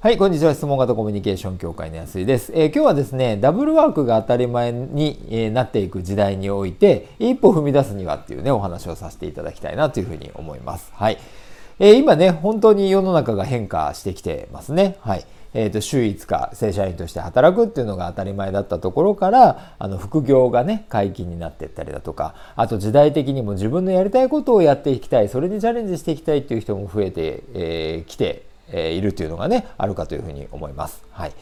はい、こんにちは。質問型コミュニケーション協会の安井です、えー、今日はですね、ダブルワークが当たり前に、え、なっていく時代において、一歩踏み出すにはっていうね、お話をさせていただきたいなというふうに思います。はい。えー、今ね、本当に世の中が変化してきてますね。はい。えーと、週5日正社員として働くっていうのが当たり前だったところからあの副業がね解禁になっていったりだとかあと時代的にも自分のやりたいことをやっていきたいそれにチャレンジしていきたいっていう人も増えてき、えー、てえいるというのがね、あるかというふうに思います。はい。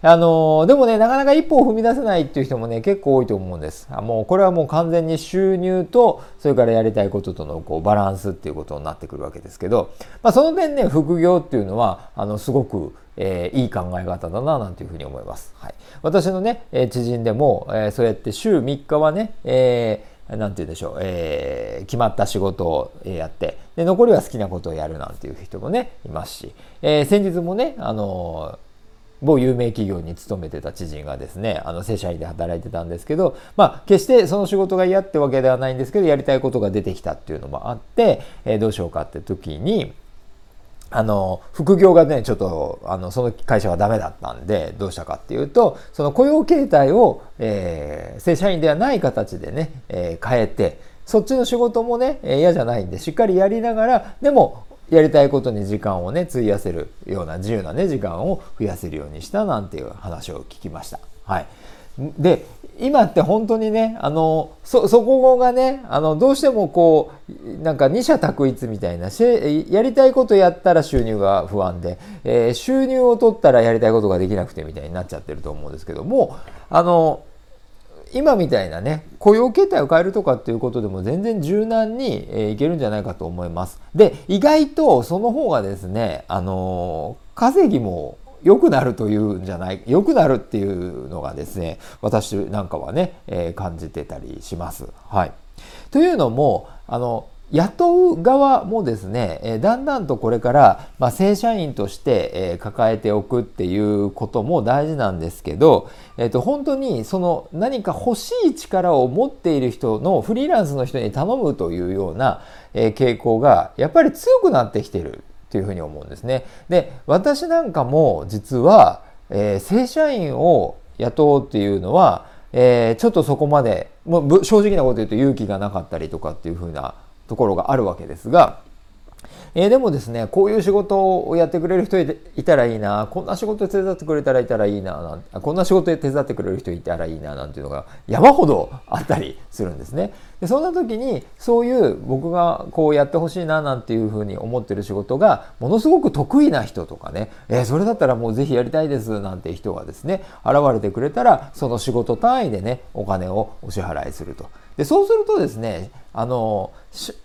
あのでもね、なかなか一歩を踏み出せないっていう人もね、結構多いと思うんです。あもう、これはもう完全に収入と、それからやりたいこととのこうバランスっていうことになってくるわけですけど、まあ、その点ね、副業っていうのは、あの、すごく、えー、いい考え方だな、なんていうふうに思います。はい。私のね、え知人でも、えー、そうやって週3日はね、えーなんて言うんでしょう、えー、決まった仕事をやって、で、残りは好きなことをやるなんていう人もね、いますし、えー、先日もね、あの某有名企業に勤めてた知人がですね、あの、正社員で働いてたんですけど、まあ、決してその仕事が嫌ってわけではないんですけど、やりたいことが出てきたっていうのもあって、えー、どうしようかって時に、あの、副業がね、ちょっと、あの、その会社はダメだったんで、どうしたかっていうと、その雇用形態を、えー、正社員ではない形でね、えー、変えて、そっちの仕事もね、嫌じゃないんで、しっかりやりながら、でも、やりたいことに時間をね、費やせるような自由なね、時間を増やせるようにしたなんていう話を聞きました。はい。で、今って本当にね、あの、そ、そこがね、あの、どうしてもこう、なんか二者択一みたいな、やりたいことやったら収入が不安で、えー、収入を取ったらやりたいことができなくてみたいになっちゃってると思うんですけども、あの、今みたいなね、雇用形態を変えるとかっていうことでも全然柔軟に、えー、いけるんじゃないかと思います。で、意外とその方がですね、あの稼ぎも良くなるというんじゃない、良くなるっていうのがですね、私なんかはね、えー、感じてたりします。はい。というのも、あの、雇う側もですね、えー、だんだんとこれから、まあ、正社員として、えー、抱えておくっていうことも大事なんですけど、えーと、本当にその何か欲しい力を持っている人のフリーランスの人に頼むというような、えー、傾向がやっぱり強くなってきてるっていうふうに思うんですね。で、私なんかも実は、えー、正社員を雇うっていうのは、えー、ちょっとそこまで、もう正直なこと言うと勇気がなかったりとかっていうふうなところがあるわけですが、えー、でもですね、こういう仕事をやってくれる人いたらいいな、こんな仕事手伝ってくれたらいたらいいな、なんこんな仕事で手伝ってくれる人いたらいいな、なんていうのが山ほどあったりするんですね。でそんな時に、そういう僕がこうやってほしいな、なんていうふうに思ってる仕事が、ものすごく得意な人とかね、えー、それだったらもうぜひやりたいです、なんて人がですね、現れてくれたら、その仕事単位でね、お金をお支払いすると。でそうするとですねあの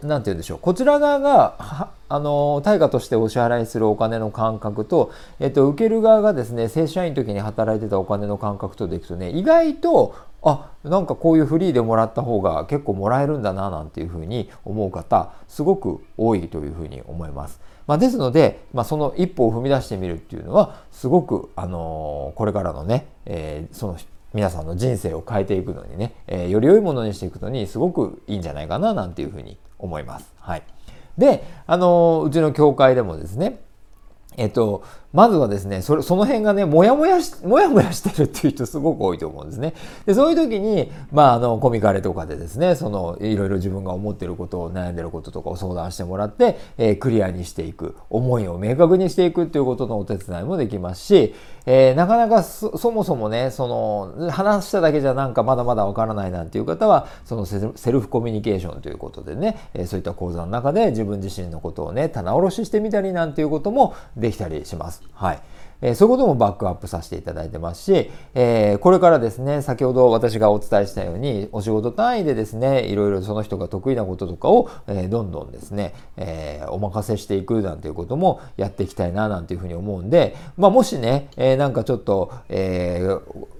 なんて言うんでしょうこちら側があの対価としてお支払いするお金の感覚と、えっと、受ける側がですね正社員の時に働いてたお金の感覚とでいくとね意外とあなんかこういうフリーでもらった方が結構もらえるんだななんていうふうに思う方すごく多いというふうに思います。まあ、ですので、まあ、その一歩を踏み出してみるっていうのはすごく、あのー、これからのね、えー、その皆さんの人生を変えていくのにね、えー、より良いものにしていくのにすごくいいんじゃないかななんていうふうに思います。はい。で、あのうちの教会でもですね、えっと、まずはですね、それ、その辺がね、もやもやし、もやもやしてるっていう人すごく多いと思うんですね。で、そういう時に、まあ、あの、コミカレとかでですね、その、いろいろ自分が思ってることを、悩んでることとかを相談してもらって、えー、クリアにしていく、思いを明確にしていくっていうことのお手伝いもできますし、えー、なかなかそもそもね、その、話しただけじゃなんかまだまだわからないなんていう方は、そのセルフコミュニケーションということでね、えー、そういった講座の中で自分自身のことをね、棚卸ししてみたりなんていうこともできたりします。はい。え、そういうこともバックアップさせていただいてますし、え、これからですね、先ほど私がお伝えしたように、お仕事単位でですね、いろいろその人が得意なこととかを、え、どんどんですね、え、お任せしていくなんていうこともやっていきたいななんていうふうに思うんで、まあ、もしね、え、なんかちょっと、え、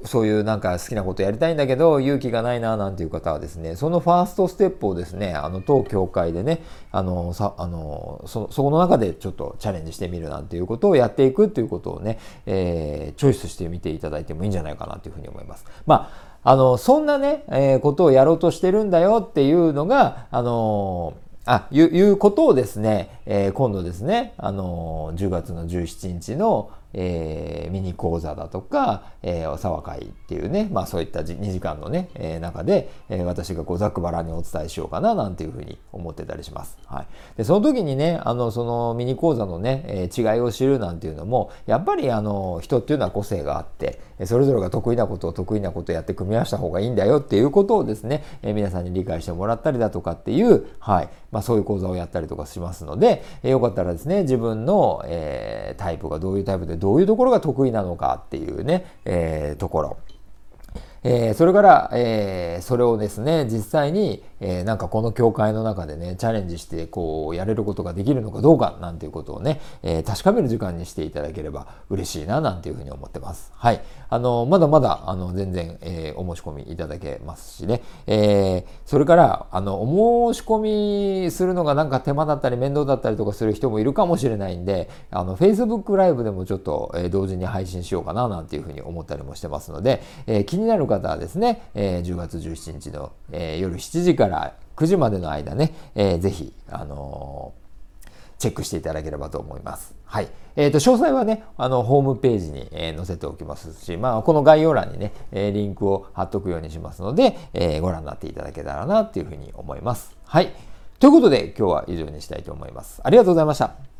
そういうなんか好きなことやりたいんだけど、勇気がないななんていう方はですね、そのファーストステップをですね、あの、当協会でね、あの、さ、あの、そ、そこの中でちょっとチャレンジしてみるなんていうことをやっていくっていうことをね、えー、チョイスしてみていただいてもいいんじゃないかなというふうに思います。まあ、あの、そんなね、えー、ことをやろうとしてるんだよっていうのが、あのあ、いう、いうことをですね、えー、今度ですね、あの10月の17日の、えー、ミニ講座だとか、えー、お沢会っていうね、まあそういった2時間のね、えー、中で、えー、私がこうざっくばらにお伝えしようかななんていうふうに思ってたりします。はい。で、その時にね、あの、そのミニ講座のね、えー、違いを知るなんていうのも、やっぱりあの、人っていうのは個性があって、それぞれが得意なことを得意なことをやって組み合わせた方がいいんだよっていうことをですね、えー、皆さんに理解してもらったりだとかっていう、はい。まあそういう講座をやったりとかしますので、えー、よかったらですね、自分の、えー、タイプがどういうタイプでどういうところが得意なのかっていうね、えー、ところ。えー、それから、えー、それをですね、実際に、えー、なんかこの教会の中でね、チャレンジして、こう、やれることができるのかどうか、なんていうことをね、えー、確かめる時間にしていただければ嬉しいな、なんていうふうに思ってます。はい。あの、まだまだ、あの、全然、えー、お申し込みいただけますしね、えー、それから、あの、お申し込みするのがなんか手間だったり面倒だったりとかする人もいるかもしれないんで、あの、Facebook ライブでもちょっと、えー、同時に配信しようかな、なんていうふうに思ったりもしてますので、えー、気になる方はですね、えー、10月17日の、えー、夜7時から9時までの間ね、えー、ぜひ、あのー、チェックしていただければと思います。はい。えっ、ー、と、詳細はね、あの、ホームページに、えー、載せておきますし、まあ、この概要欄にね、えー、リンクを貼っとくようにしますので、えー、ご覧になっていただけたらな、っていうふうに思います。はい。ということで、今日は以上にしたいと思います。ありがとうございました。